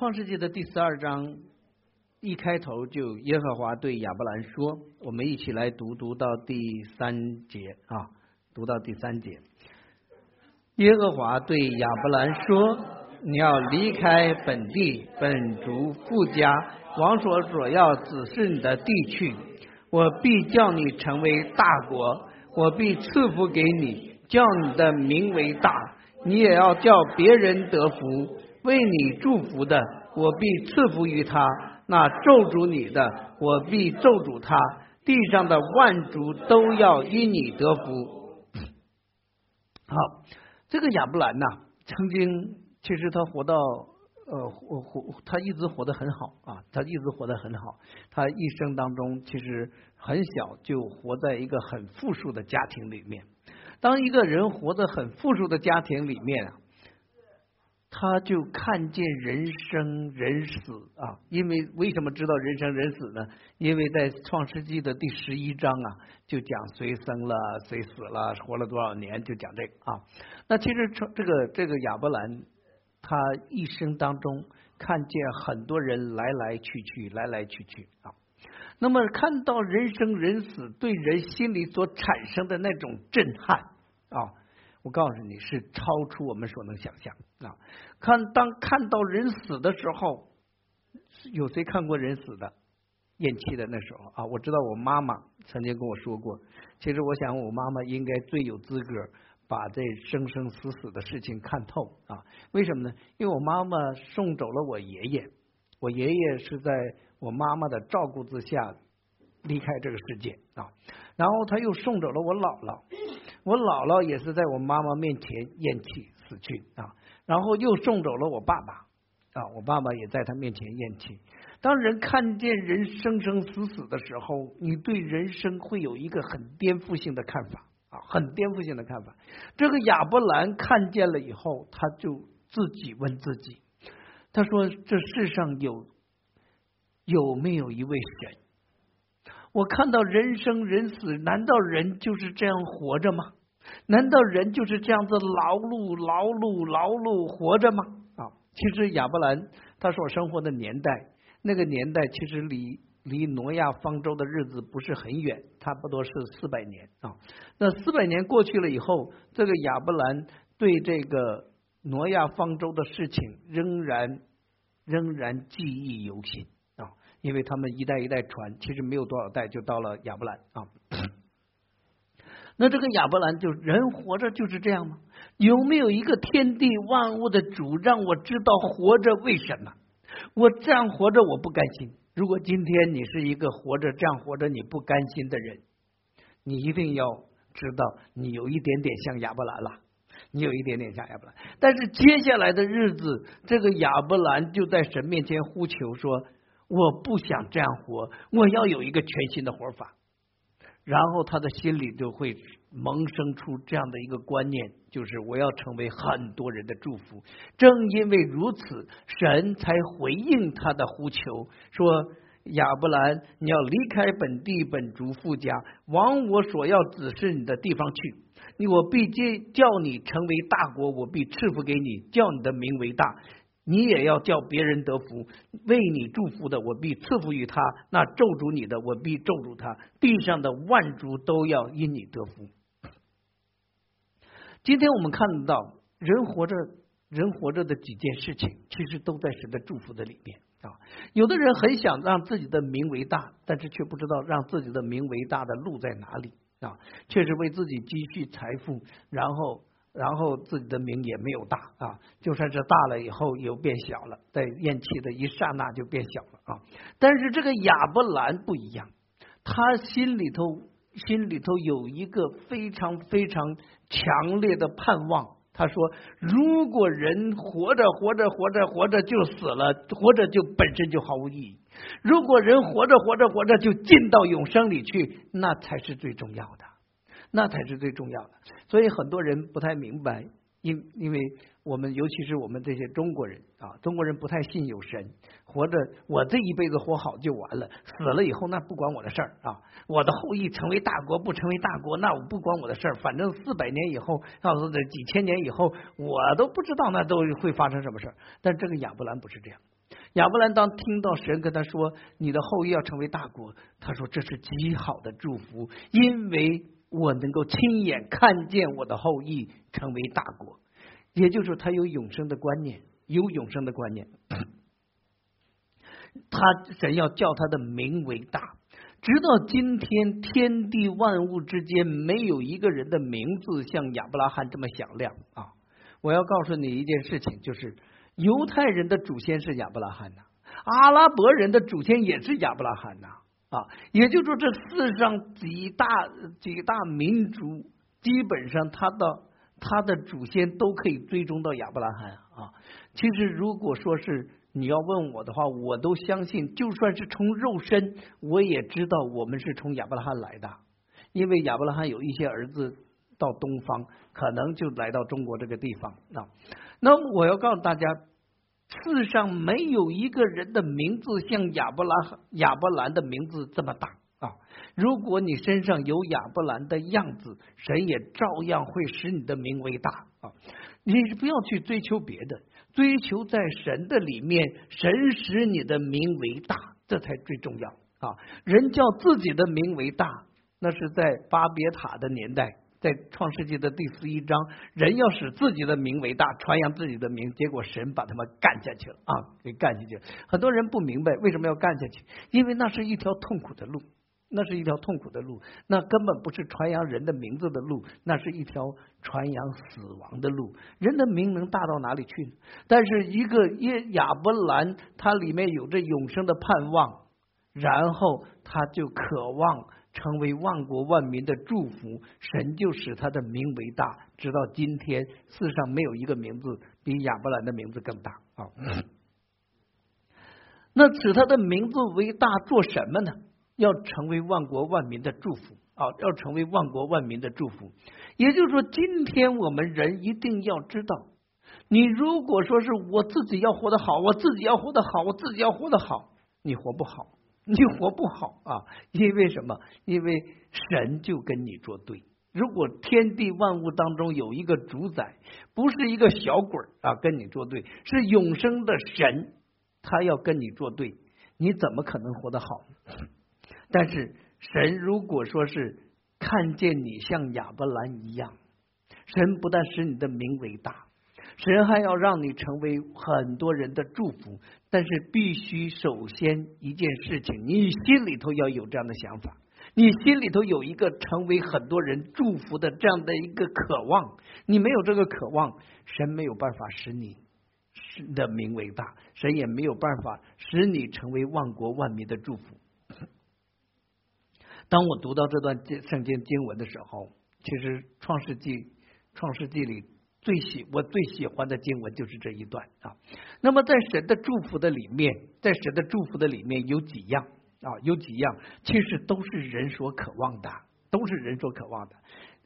创世纪的第十二章一开头就耶和华对亚伯兰说：“我们一起来读读到第三节啊，读到第三节。耶和华对亚伯兰说：你要离开本地本族富家，往所所要指示你的地去。我必叫你成为大国，我必赐福给你，叫你的名为大。你也要叫别人得福。”为你祝福的，我必赐福于他；那咒诅你的，我必咒诅他。地上的万族都要因你得福。好，这个亚布兰呐，曾经其实他活到呃活活，他一直活得很好啊，他一直活得很好。他一生当中其实很小就活在一个很富庶的家庭里面。当一个人活在很富庶的家庭里面啊。他就看见人生人死啊，因为为什么知道人生人死呢？因为在创世纪的第十一章啊，就讲谁生了，谁死了，活了多少年，就讲这个啊。那其实这个这个亚伯兰，他一生当中看见很多人来来去去，来来去去啊。那么看到人生人死对人心里所产生的那种震撼啊。我告诉你是超出我们所能想象啊！看当看到人死的时候，有谁看过人死的咽气的那时候啊？我知道我妈妈曾经跟我说过，其实我想我妈妈应该最有资格把这生生死死的事情看透啊！为什么呢？因为我妈妈送走了我爷爷，我爷爷是在我妈妈的照顾之下离开这个世界啊，然后他又送走了我姥姥。我姥姥也是在我妈妈面前咽气死去啊，然后又送走了我爸爸啊，我爸爸也在他面前咽气。当人看见人生生死死的时候，你对人生会有一个很颠覆性的看法啊，很颠覆性的看法。这个亚伯兰看见了以后，他就自己问自己，他说：“这世上有有没有一位神？”我看到人生人死，难道人就是这样活着吗？难道人就是这样子劳碌劳碌劳碌活着吗？啊，其实亚伯兰他所生活的年代，那个年代其实离离挪亚方舟的日子不是很远，差不多是四百年啊。那四百年过去了以后，这个亚伯兰对这个挪亚方舟的事情仍然仍然记忆犹新。因为他们一代一代传，其实没有多少代就到了亚伯兰啊。那这个亚伯兰就人活着就是这样吗？有没有一个天地万物的主让我知道活着为什么？我这样活着我不甘心。如果今天你是一个活着这样活着你不甘心的人，你一定要知道你有一点点像亚伯兰了，你有一点点像亚伯兰。但是接下来的日子，这个亚伯兰就在神面前呼求说。我不想这样活，我要有一个全新的活法。然后他的心里就会萌生出这样的一个观念，就是我要成为很多人的祝福。正因为如此，神才回应他的呼求，说：“亚伯兰，你要离开本地本族富家，往我所要指示你的地方去。你我必接叫你成为大国，我必赐福给你，叫你的名为大。”你也要叫别人得福，为你祝福的，我必赐福于他；那咒诅你的，我必咒诅他。地上的万族都要因你得福。今天我们看到，人活着，人活着的几件事情，其实都在神的祝福的里面啊。有的人很想让自己的名为大，但是却不知道让自己的名为大的路在哪里啊。确实为自己积蓄财富，然后。然后自己的名也没有大啊，就算是大了以后又变小了，在咽气的一刹那就变小了啊。但是这个亚伯兰不一样，他心里头心里头有一个非常非常强烈的盼望。他说：“如果人活着活着活着活着就死了，活着就本身就毫无意义；如果人活着活着活着就进到永生里去，那才是最重要的。”那才是最重要的，所以很多人不太明白，因因为我们尤其是我们这些中国人啊，中国人不太信有神，活着我这一辈子活好就完了，死了以后那不关我的事儿啊，我的后裔成为大国不成为大国那我不关我的事儿，反正四百年以后，告诉这几千年以后，我都不知道那都会发生什么事儿。但这个亚伯兰不是这样，亚伯兰当听到神跟他说你的后裔要成为大国，他说这是极好的祝福，因为我能够亲眼看见我的后裔成为大国，也就是他有永生的观念，有永生的观念。他神要叫他的名为大，直到今天天地万物之间没有一个人的名字像亚伯拉罕这么响亮啊！我要告诉你一件事情，就是犹太人的祖先是亚伯拉罕呐，阿拉伯人的祖先也是亚伯拉罕呐！啊也就是说，这世上几大几大民族，基本上他的他的祖先都可以追踪到亚伯拉罕啊。其实，如果说是你要问我的话，我都相信，就算是从肉身，我也知道我们是从亚伯拉罕来的，因为亚伯拉罕有一些儿子到东方，可能就来到中国这个地方啊。那么我要告诉大家，世上没有一个人的名字像亚伯拉亚伯兰的名字这么大啊！如果你身上有亚伯兰的样子，神也照样会使你的名为大啊！你不要去追求别的。追求在神的里面，神使你的名为大，这才最重要啊！人叫自己的名为大，那是在巴别塔的年代，在创世纪的第十一章，人要使自己的名为大，传扬自己的名，结果神把他们干下去了啊，给干下去了。很多人不明白为什么要干下去，因为那是一条痛苦的路。那是一条痛苦的路，那根本不是传扬人的名字的路，那是一条传扬死亡的路。人的名能大到哪里去呢？但是一个耶亚伯兰，他里面有着永生的盼望，然后他就渴望成为万国万民的祝福，神就使他的名为大，直到今天世上没有一个名字比亚伯兰的名字更大啊。那使他的名字为大做什么呢？要成为万国万民的祝福啊！要成为万国万民的祝福，也就是说，今天我们人一定要知道，你如果说是我自己要活得好，我自己要活得好，我自己要活得好，你活不好，你活不好啊！因为什么？因为神就跟你作对。如果天地万物当中有一个主宰，不是一个小鬼啊，跟你作对，是永生的神，他要跟你作对，你怎么可能活得好？但是神如果说是看见你像亚伯兰一样，神不但使你的名为大，神还要让你成为很多人的祝福。但是必须首先一件事情，你心里头要有这样的想法，你心里头有一个成为很多人祝福的这样的一个渴望。你没有这个渴望，神没有办法使你的名为大，神也没有办法使你成为万国万民的祝福。当我读到这段圣经经文的时候，其实创世纪创世纪里最喜我最喜欢的经文就是这一段啊。那么在神的祝福的里面，在神的祝福的里面有几样啊？有几样其实都是人所渴望的，都是人所渴望的。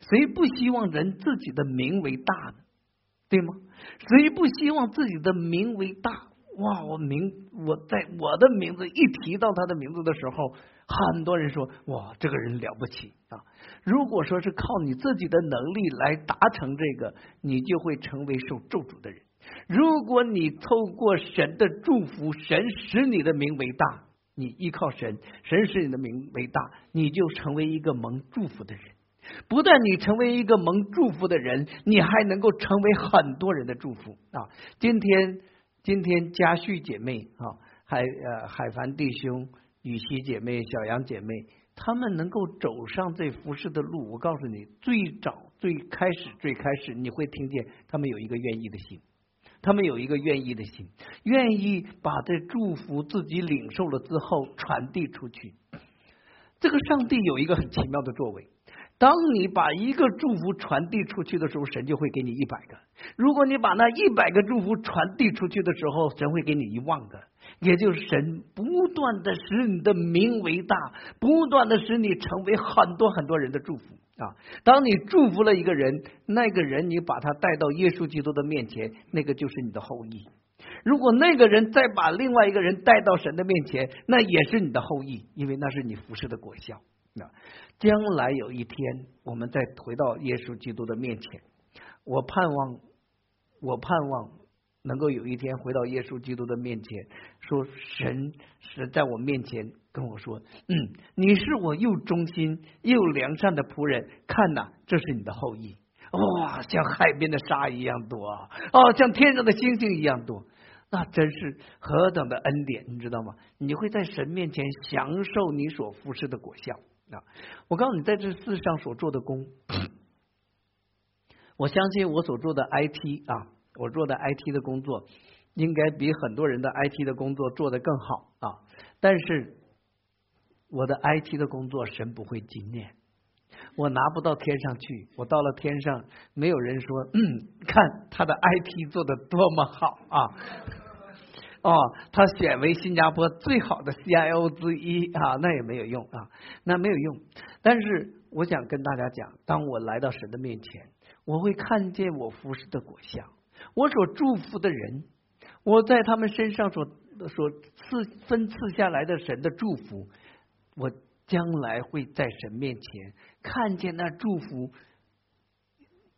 谁不希望人自己的名为大呢？对吗？谁不希望自己的名为大？哇！我名我在我的名字一提到他的名字的时候。很多人说哇，这个人了不起啊！如果说是靠你自己的能力来达成这个，你就会成为受咒诅的人。如果你透过神的祝福，神使你的名为大，你依靠神，神使你的名为大，你就成为一个蒙祝福的人。不但你成为一个蒙祝福的人，你还能够成为很多人的祝福啊！今天，今天嘉旭姐妹啊，海呃海凡弟兄。雨熙姐妹、小杨姐妹，他们能够走上这服饰的路，我告诉你，最早、最开始、最开始，你会听见他们有一个愿意的心，他们有一个愿意的心，愿意把这祝福自己领受了之后传递出去。这个上帝有一个很奇妙的作为，当你把一个祝福传递出去的时候，神就会给你一百个；如果你把那一百个祝福传递出去的时候，神会给你一万个。也就是神不断的使你的名为大，不断的使你成为很多很多人的祝福啊！当你祝福了一个人，那个人你把他带到耶稣基督的面前，那个就是你的后裔。如果那个人再把另外一个人带到神的面前，那也是你的后裔，因为那是你服侍的果效。那将来有一天，我们再回到耶稣基督的面前，我盼望，我盼望。能够有一天回到耶稣基督的面前，说神是在我面前跟我说：“嗯，你是我又忠心又良善的仆人，看呐，这是你的后裔。”哇，像海边的沙一样多啊！哦，像天上的星星一样多，那真是何等的恩典，你知道吗？你会在神面前享受你所服侍的果效啊！我告诉你，在这世上所做的工，我相信我所做的 IT 啊，我做的 IT 的工作，应该比很多人的 IT 的工作做得更好啊！但是我的 IT 的工作，神不会纪念。我拿不到天上去，我到了天上，没有人说，嗯，看他的 IT 做的多么好啊！哦，他选为新加坡最好的 CIO 之一啊，那也没有用啊，那没有用。但是我想跟大家讲，当我来到神的面前，我会看见我服侍的果效，我所祝福的人，我在他们身上所所赐分赐下来的神的祝福，我。将来会在神面前看见那祝福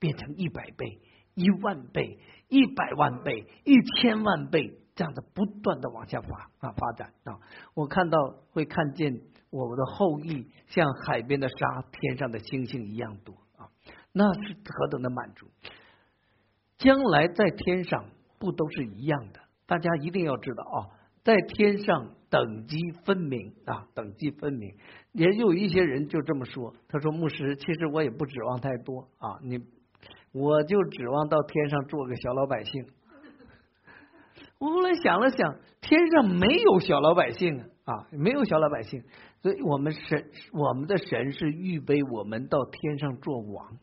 变成一百倍、一万倍、一百万倍、一千万倍，这样的不断的往下发啊发展啊！我看到会看见我们的后裔像海边的沙、天上的星星一样多啊！那是何等的满足！将来在天上不都是一样的？大家一定要知道啊，在天上。等级分明啊，等级分明，也有一些人就这么说。他说：“牧师，其实我也不指望太多啊，你我就指望到天上做个小老百姓。”我后来想了想，天上没有小老百姓啊，没有小老百姓，所以我们神，我们的神是预备我们到天上做王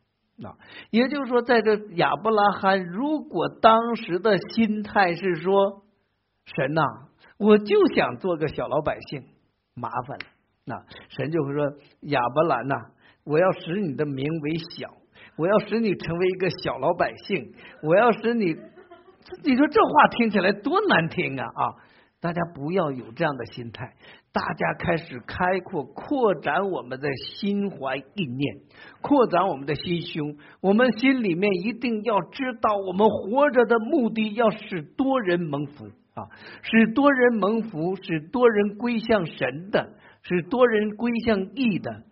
也就是说，在这亚伯拉罕，如果当时的心态是说，神呐。我就想做个小老百姓，麻烦了。那神就会说：“亚伯兰呐，我要使你的名为小，我要使你成为一个小老百姓，我要使你……你说这话听起来多难听啊！啊，大家不要有这样的心态，大家开始开阔、扩展我们的心怀意念，扩展我们的心胸。我们心里面一定要知道，我们活着的目的，要使多人蒙福。”啊，使多人蒙福，使多人归向神的，使多人归向义的，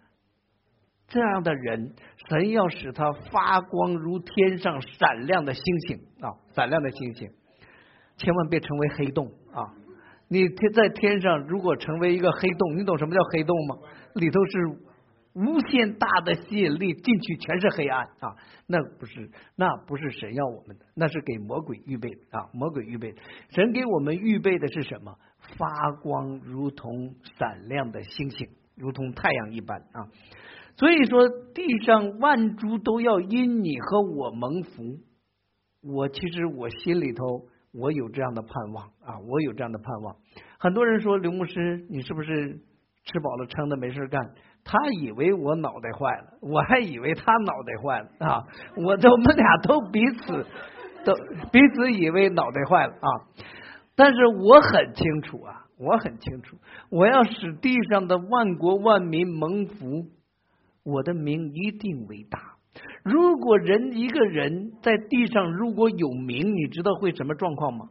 这样的人，神要使他发光如天上闪亮的星星啊，闪亮的星星，千万别成为黑洞！你天在天上，如果成为一个黑洞，你懂什么叫黑洞吗？里头是。无限大的吸引力进去全是黑暗啊！那不是，那不是神要我们的，那是给魔鬼预备的啊！魔鬼预备，神给我们预备的是什么？发光如同闪亮的星星，如同太阳一般啊！所以说，地上万株都要因你和我蒙福。我其实我心里头我有这样的盼望啊！我有这样的盼望。很多人说刘牧师，你是不是吃饱了撑的没事干？他以为我脑袋坏了，我还以为他脑袋坏了啊！我我们俩都彼此都 彼此以为脑袋坏了啊！但是我很清楚啊，我很清楚，我要使地上的万国万民蒙福，我的名一定为大。如果人一个人在地上如果有名，你知道会什么状况吗？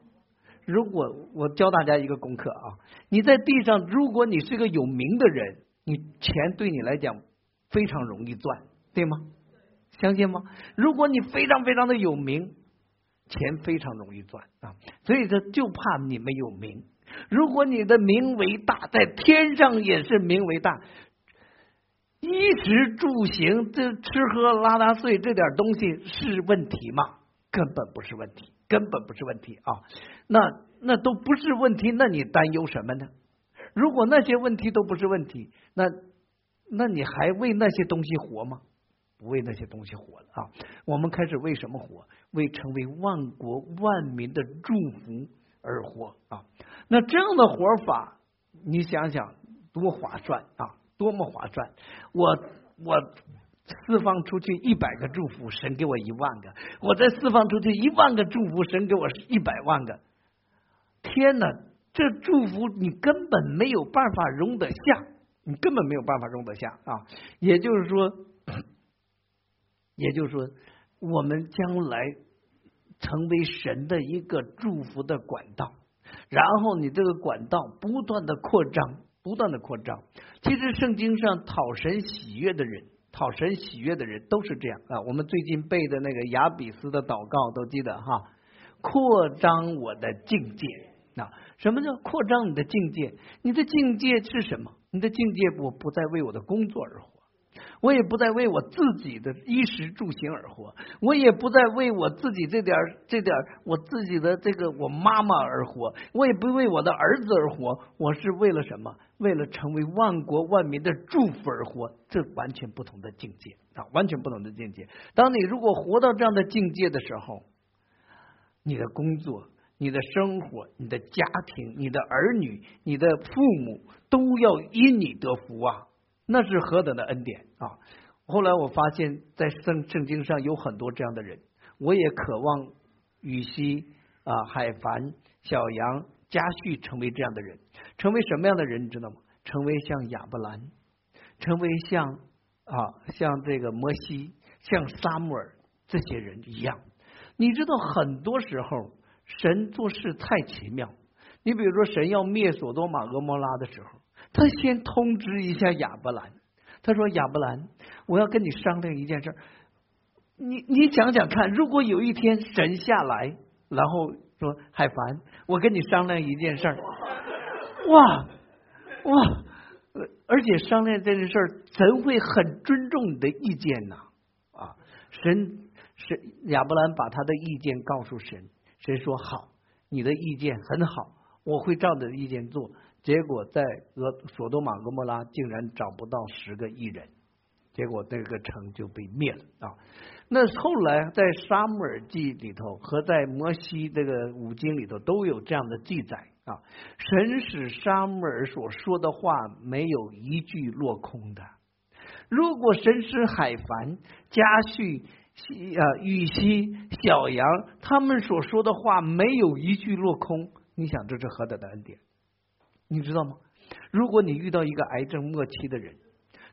如果我教大家一个功课啊，你在地上，如果你是个有名的人。你钱对你来讲非常容易赚，对吗？相信吗？如果你非常非常的有名，钱非常容易赚啊！所以说，就怕你没有名。如果你的名为大，在天上也是名为大，衣食住行这吃喝拉拉碎这点东西是问题吗？根本不是问题，根本不是问题啊！那那都不是问题，那你担忧什么呢？如果那些问题都不是问题，那那你还为那些东西活吗？不为那些东西活了啊！我们开始为什么活？为成为万国万民的祝福而活啊！那这样的活法，你想想多划算啊！多么划算！我我释放出去一百个祝福，神给我一万个；我再释放出去一万个祝福，神给我一百万个。天哪！这祝福你根本没有办法容得下，你根本没有办法容得下啊！也就是说，也就是说，我们将来成为神的一个祝福的管道，然后你这个管道不断的扩张，不断的扩张。其实圣经上讨神喜悦的人，讨神喜悦的人都是这样啊。我们最近背的那个雅比斯的祷告都记得哈，扩张我的境界啊。什么叫扩张你的境界？你的境界是什么？你的境界，我不再为我的工作而活。我也不再为我自己的衣食住行而活，我也不再为我自己这点这点我自己的这个我妈妈而活，我也不为我的儿子而活，我是为了什么？为了成为万国万民的祝福而活，这完全不同的境界啊！完全不同的境界。当你如果活到这样的境界的时候，你的工作、你的生活、你的家庭、你的儿女、你的父母都要因你得福啊！那是何等的恩典啊！后来我发现，在圣圣经上有很多这样的人，我也渴望羽西啊、海凡、小杨、家旭成为这样的人，成为什么样的人，你知道吗？成为像亚伯兰，成为像啊像这个摩西、像撒母耳这些人一样。你知道，很多时候神做事太奇妙。你比如说，神要灭索多玛、俄摩拉的时候。他先通知一下亚伯兰，他说：“亚伯兰，我要跟你商量一件事。你你想想看，如果有一天神下来，然后说海凡，我跟你商量一件事。哇哇，而且商量这件事，神会很尊重你的意见呐啊！神神亚伯兰把他的意见告诉神，神说好，你的意见很好，我会照你的意见做。”结果在俄索多玛格莫拉竟然找不到十个艺人，结果这个城就被灭了啊！那后来在沙姆尔记里头和在摩西这个五经里头都有这样的记载啊，神使沙姆尔所说的话没有一句落空的。如果神使海凡、家旭、啊羽西、小杨他们所说的话没有一句落空，你想这是何等的恩典？你知道吗？如果你遇到一个癌症末期的人，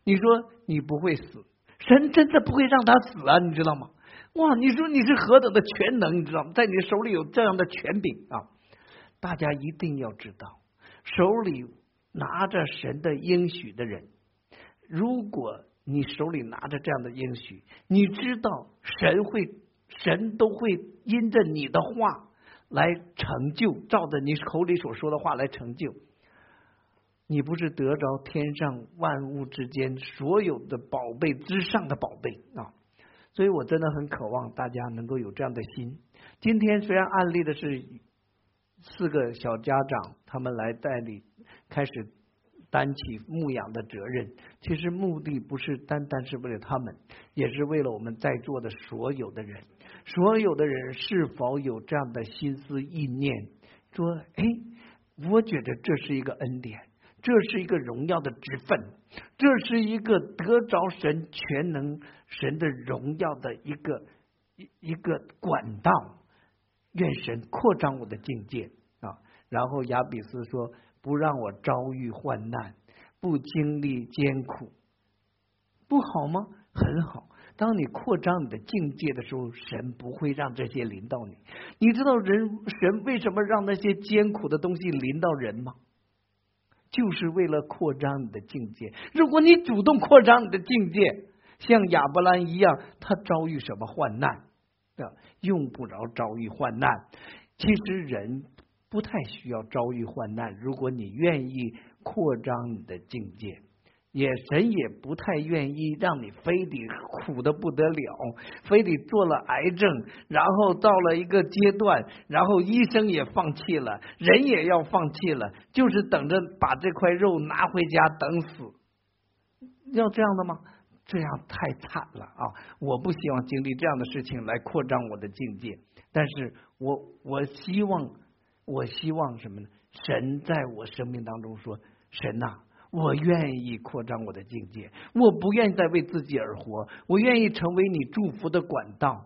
你说你不会死，神真的不会让他死啊！你知道吗？哇！你说你是何等的全能，你知道吗？在你手里有这样的权柄啊！大家一定要知道，手里拿着神的应许的人，如果你手里拿着这样的应许，你知道神会，神都会因着你的话来成就，照着你口里所说的话来成就。你不是得着天上万物之间所有的宝贝之上的宝贝啊！所以我真的很渴望大家能够有这样的心。今天虽然案例的是四个小家长，他们来代理开始担起牧养的责任，其实目的不是单单是为了他们，也是为了我们在座的所有的人。所有的人是否有这样的心思意念？说，哎，我觉得这是一个恩典。这是一个荣耀的职分，这是一个得着神全能神的荣耀的一个一一个管道。愿神扩张我的境界啊！然后亚比斯说：“不让我遭遇患难，不经历艰苦，不好吗？很好。当你扩张你的境界的时候，神不会让这些临到你。你知道人神为什么让那些艰苦的东西临到人吗？”就是为了扩张你的境界。如果你主动扩张你的境界，像亚伯兰一样，他遭遇什么患难，用不着遭遇患难。其实人不太需要遭遇患难，如果你愿意扩张你的境界。也神也不太愿意让你非得苦的不得了，非得做了癌症，然后到了一个阶段，然后医生也放弃了，人也要放弃了，就是等着把这块肉拿回家等死。要这样的吗？这样太惨了啊！我不希望经历这样的事情来扩张我的境界，但是我我希望，我希望什么呢？神在我生命当中说，神呐。我愿意扩张我的境界，我不愿意再为自己而活，我愿意成为你祝福的管道，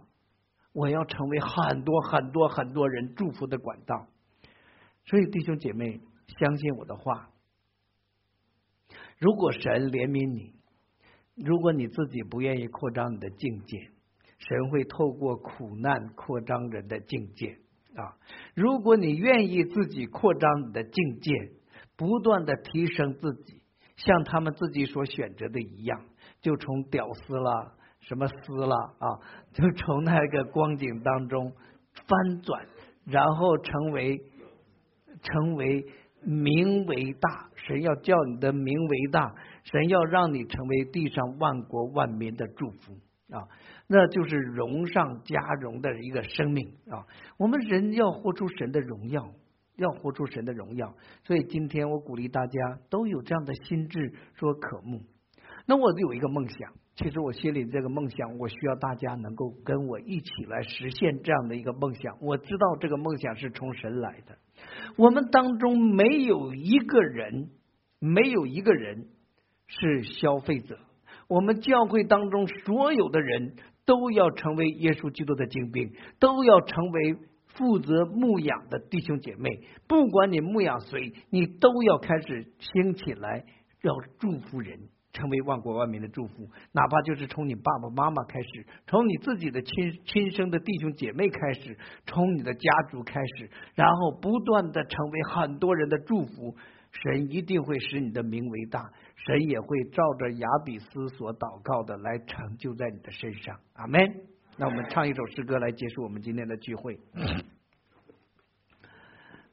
我要成为很多很多很多人祝福的管道。所以弟兄姐妹，相信我的话，如果神怜悯你，如果你自己不愿意扩张你的境界，神会透过苦难扩张人的境界啊！如果你愿意自己扩张你的境界，不断的提升自己，像他们自己所选择的一样，就从屌丝啦、什么丝啦啊，就从那个光景当中翻转，然后成为成为名为大。神要叫你的名为大，神要让你成为地上万国万民的祝福啊！那就是荣上加荣的一个生命啊！我们人要活出神的荣耀，要活出神的荣耀。所以今天我鼓励大家都有这样的心智，说渴慕。那我有一个梦想，其实我心里这个梦想，我需要大家能够跟我一起来实现这样的一个梦想。我知道这个梦想是从神来的。我们当中没有一个人，没有一个人是消费者。我们教会当中所有的人都要成为耶稣基督的精兵，都要成为负责牧养的弟兄姐妹。不管你牧养谁，你都要开始兴起来，要祝福人。成为万国万民的祝福，哪怕就是从你爸爸妈妈开始，从你自己的亲亲生的弟兄姐妹开始，从你的家族开始，然后不断的成为很多人的祝福。神一定会使你的名为大，神也会照着亚比斯所祷告的来成就在你的身上。阿门。那我们唱一首诗歌来结束我们今天的聚会。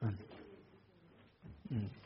嗯嗯。